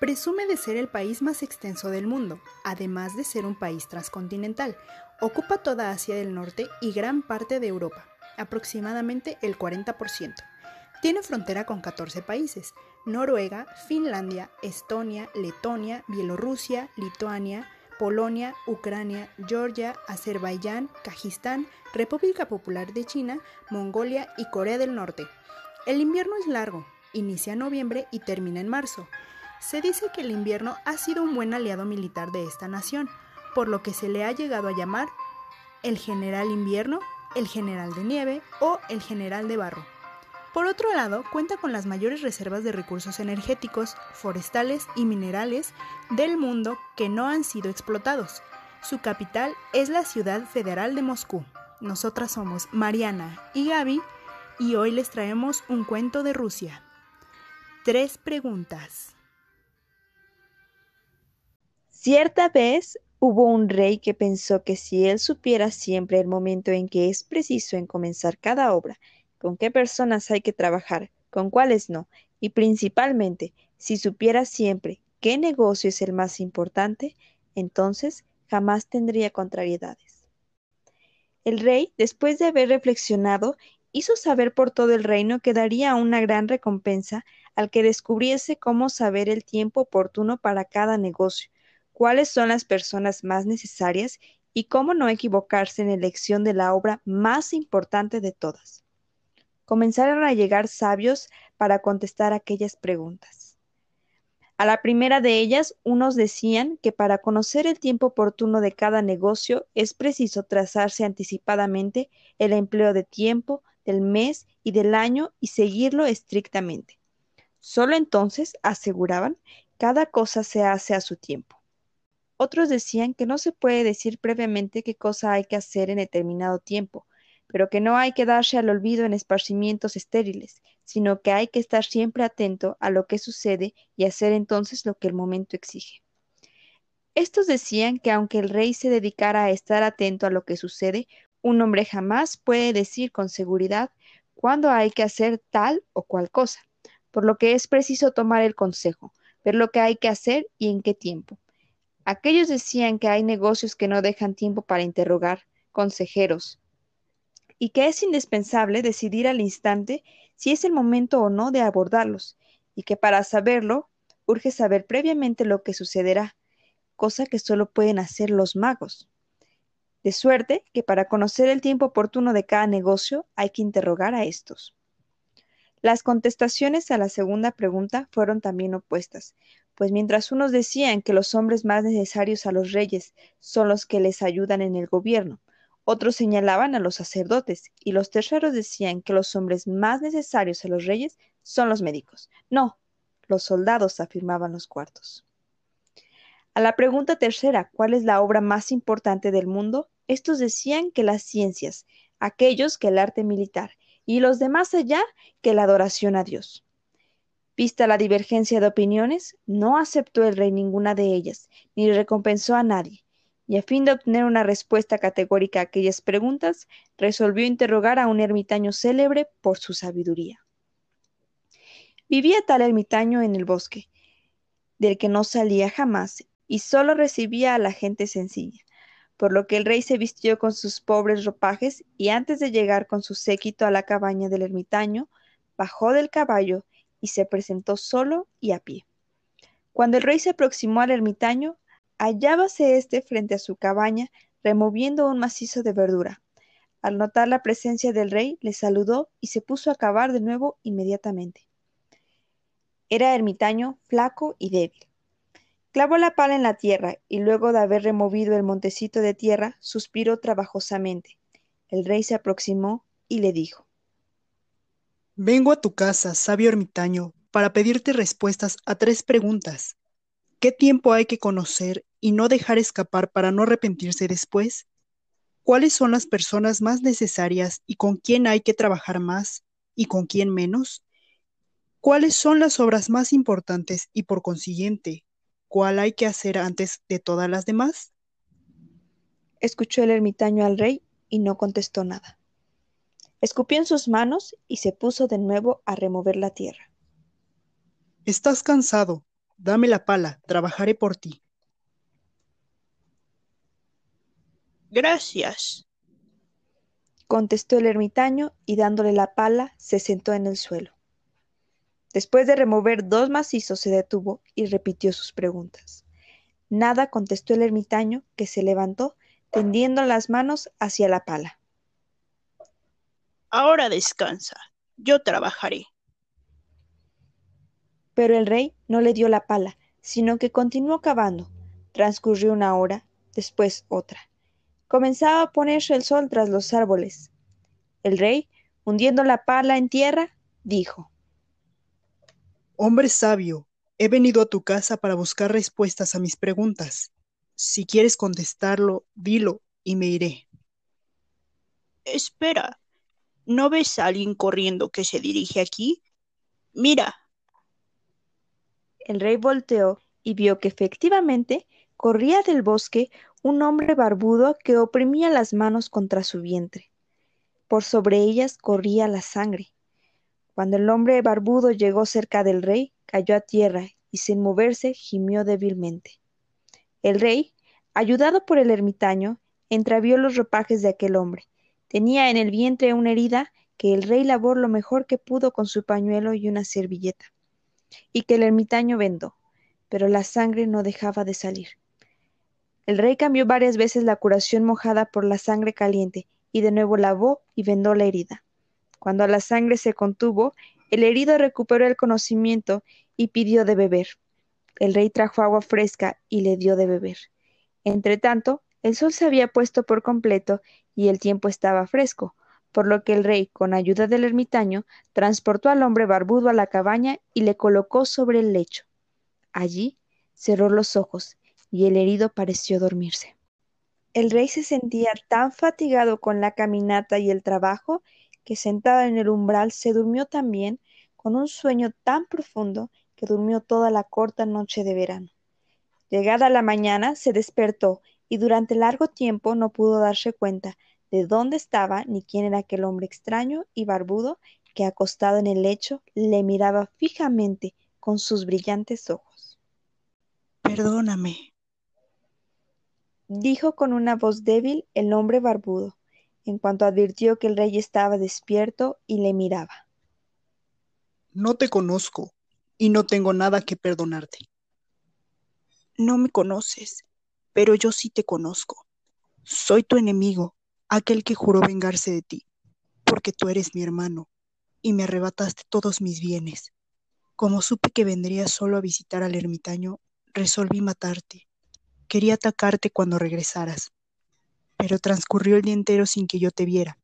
Presume de ser el país más extenso del mundo, además de ser un país transcontinental. Ocupa toda Asia del Norte y gran parte de Europa, aproximadamente el 40%. Tiene frontera con 14 países, Noruega, Finlandia, Estonia, Letonia, Bielorrusia, Lituania, Polonia, Ucrania, Georgia, Azerbaiyán, Kazajistán, República Popular de China, Mongolia y Corea del Norte. El invierno es largo, inicia en noviembre y termina en marzo. Se dice que el invierno ha sido un buen aliado militar de esta nación, por lo que se le ha llegado a llamar el general invierno, el general de nieve o el general de barro. Por otro lado, cuenta con las mayores reservas de recursos energéticos, forestales y minerales del mundo que no han sido explotados. Su capital es la ciudad federal de Moscú. Nosotras somos Mariana y Gaby y hoy les traemos un cuento de Rusia. Tres preguntas. Cierta vez hubo un rey que pensó que si él supiera siempre el momento en que es preciso en comenzar cada obra, con qué personas hay que trabajar, con cuáles no, y principalmente, si supiera siempre qué negocio es el más importante, entonces jamás tendría contrariedades. El rey, después de haber reflexionado, hizo saber por todo el reino que daría una gran recompensa al que descubriese cómo saber el tiempo oportuno para cada negocio, cuáles son las personas más necesarias y cómo no equivocarse en elección de la obra más importante de todas comenzaron a llegar sabios para contestar aquellas preguntas. A la primera de ellas, unos decían que para conocer el tiempo oportuno de cada negocio es preciso trazarse anticipadamente el empleo de tiempo, del mes y del año y seguirlo estrictamente. Solo entonces, aseguraban, cada cosa se hace a su tiempo. Otros decían que no se puede decir previamente qué cosa hay que hacer en determinado tiempo, pero que no hay que darse al olvido en esparcimientos estériles, sino que hay que estar siempre atento a lo que sucede y hacer entonces lo que el momento exige. Estos decían que aunque el rey se dedicara a estar atento a lo que sucede, un hombre jamás puede decir con seguridad cuándo hay que hacer tal o cual cosa, por lo que es preciso tomar el consejo, ver lo que hay que hacer y en qué tiempo. Aquellos decían que hay negocios que no dejan tiempo para interrogar consejeros, y que es indispensable decidir al instante si es el momento o no de abordarlos, y que para saberlo urge saber previamente lo que sucederá, cosa que solo pueden hacer los magos. De suerte que para conocer el tiempo oportuno de cada negocio hay que interrogar a estos. Las contestaciones a la segunda pregunta fueron también opuestas, pues mientras unos decían que los hombres más necesarios a los reyes son los que les ayudan en el gobierno, otros señalaban a los sacerdotes, y los terceros decían que los hombres más necesarios a los reyes son los médicos. No, los soldados, afirmaban los cuartos. A la pregunta tercera, ¿cuál es la obra más importante del mundo? Estos decían que las ciencias, aquellos que el arte militar, y los demás allá que la adoración a Dios. Vista la divergencia de opiniones, no aceptó el rey ninguna de ellas, ni recompensó a nadie, y a fin de obtener una respuesta categórica a aquellas preguntas, resolvió interrogar a un ermitaño célebre por su sabiduría. Vivía tal ermitaño en el bosque, del que no salía jamás, y solo recibía a la gente sencilla, por lo que el rey se vistió con sus pobres ropajes y antes de llegar con su séquito a la cabaña del ermitaño, bajó del caballo y se presentó solo y a pie. Cuando el rey se aproximó al ermitaño, hallábase éste frente a su cabaña removiendo un macizo de verdura. Al notar la presencia del rey, le saludó y se puso a cavar de nuevo inmediatamente. Era ermitaño, flaco y débil. Clavó la pala en la tierra y luego de haber removido el montecito de tierra, suspiró trabajosamente. El rey se aproximó y le dijo Vengo a tu casa, sabio ermitaño, para pedirte respuestas a tres preguntas. ¿Qué tiempo hay que conocer y no dejar escapar para no arrepentirse después? ¿Cuáles son las personas más necesarias y con quién hay que trabajar más y con quién menos? ¿Cuáles son las obras más importantes y por consiguiente, cuál hay que hacer antes de todas las demás? Escuchó el ermitaño al rey y no contestó nada. Escupió en sus manos y se puso de nuevo a remover la tierra. Estás cansado, Dame la pala, trabajaré por ti. Gracias, contestó el ermitaño y dándole la pala se sentó en el suelo. Después de remover dos macizos se detuvo y repitió sus preguntas. Nada contestó el ermitaño, que se levantó, tendiendo las manos hacia la pala. Ahora descansa, yo trabajaré. Pero el rey no le dio la pala, sino que continuó cavando. Transcurrió una hora, después otra. Comenzaba a ponerse el sol tras los árboles. El rey, hundiendo la pala en tierra, dijo Hombre sabio, he venido a tu casa para buscar respuestas a mis preguntas. Si quieres contestarlo, dilo y me iré. Espera, ¿no ves a alguien corriendo que se dirige aquí? Mira, el rey volteó y vio que efectivamente corría del bosque un hombre barbudo que oprimía las manos contra su vientre. Por sobre ellas corría la sangre. Cuando el hombre barbudo llegó cerca del rey, cayó a tierra y sin moverse gimió débilmente. El rey, ayudado por el ermitaño, entrevió los ropajes de aquel hombre. Tenía en el vientre una herida que el rey lavó lo mejor que pudo con su pañuelo y una servilleta y que el ermitaño vendó, pero la sangre no dejaba de salir. El rey cambió varias veces la curación mojada por la sangre caliente y de nuevo lavó y vendó la herida. Cuando la sangre se contuvo, el herido recuperó el conocimiento y pidió de beber. El rey trajo agua fresca y le dio de beber. Entretanto, el sol se había puesto por completo y el tiempo estaba fresco, por lo que el rey, con ayuda del ermitaño, transportó al hombre barbudo a la cabaña y le colocó sobre el lecho. Allí cerró los ojos y el herido pareció dormirse. El rey se sentía tan fatigado con la caminata y el trabajo que sentado en el umbral se durmió también con un sueño tan profundo que durmió toda la corta noche de verano. Llegada la mañana se despertó y durante largo tiempo no pudo darse cuenta de dónde estaba ni quién era aquel hombre extraño y barbudo que acostado en el lecho le miraba fijamente con sus brillantes ojos. Perdóname, dijo con una voz débil el hombre barbudo, en cuanto advirtió que el rey estaba despierto y le miraba. No te conozco y no tengo nada que perdonarte. No me conoces, pero yo sí te conozco. Soy tu enemigo aquel que juró vengarse de ti, porque tú eres mi hermano, y me arrebataste todos mis bienes. Como supe que vendrías solo a visitar al ermitaño, resolví matarte. Quería atacarte cuando regresaras, pero transcurrió el día entero sin que yo te viera.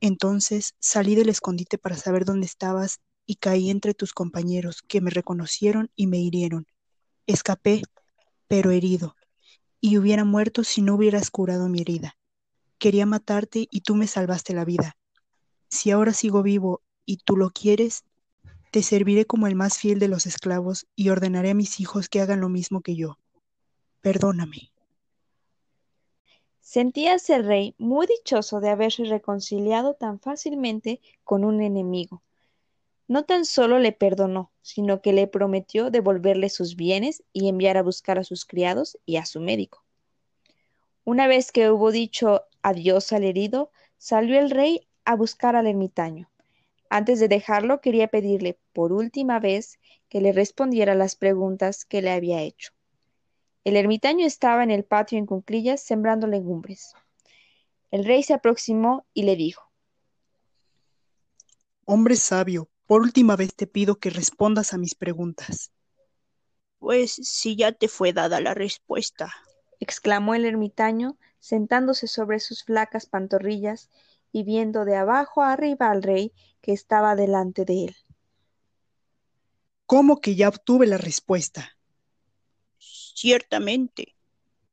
Entonces salí del escondite para saber dónde estabas y caí entre tus compañeros, que me reconocieron y me hirieron. Escapé, pero herido, y hubiera muerto si no hubieras curado mi herida. Quería matarte y tú me salvaste la vida. Si ahora sigo vivo y tú lo quieres, te serviré como el más fiel de los esclavos y ordenaré a mis hijos que hagan lo mismo que yo. Perdóname. Sentíase el rey muy dichoso de haberse reconciliado tan fácilmente con un enemigo. No tan solo le perdonó, sino que le prometió devolverle sus bienes y enviar a buscar a sus criados y a su médico. Una vez que hubo dicho adiós al herido, salió el rey a buscar al ermitaño. Antes de dejarlo, quería pedirle por última vez que le respondiera las preguntas que le había hecho. El ermitaño estaba en el patio en cunclillas sembrando legumbres. El rey se aproximó y le dijo Hombre sabio, por última vez te pido que respondas a mis preguntas. Pues si ya te fue dada la respuesta, exclamó el ermitaño, sentándose sobre sus flacas pantorrillas y viendo de abajo arriba al rey que estaba delante de él. ¿Cómo que ya obtuve la respuesta? Ciertamente.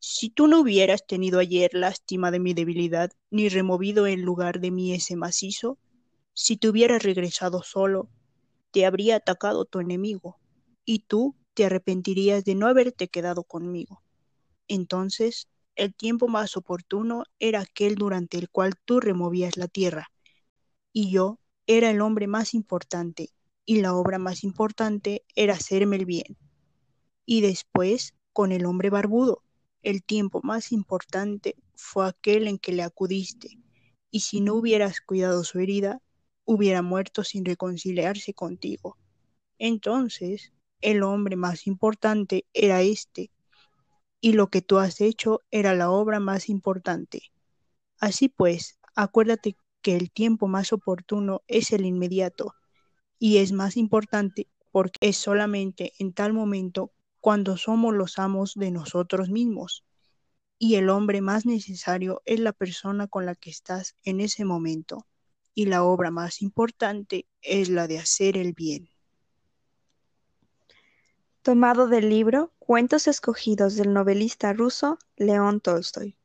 Si tú no hubieras tenido ayer lástima de mi debilidad, ni removido en lugar de mí ese macizo, si te hubieras regresado solo, te habría atacado tu enemigo, y tú te arrepentirías de no haberte quedado conmigo. Entonces, el tiempo más oportuno era aquel durante el cual tú removías la tierra, y yo era el hombre más importante, y la obra más importante era hacerme el bien. y después con el hombre barbudo. El tiempo más importante fue aquel en que le acudiste, y si no hubieras cuidado su herida, hubiera muerto sin reconciliarse contigo. Entonces, el hombre más importante era este, y lo que tú has hecho era la obra más importante. Así pues, acuérdate que el tiempo más oportuno es el inmediato, y es más importante porque es solamente en tal momento cuando somos los amos de nosotros mismos. Y el hombre más necesario es la persona con la que estás en ese momento. Y la obra más importante es la de hacer el bien. Tomado del libro Cuentos escogidos del novelista ruso León Tolstoy.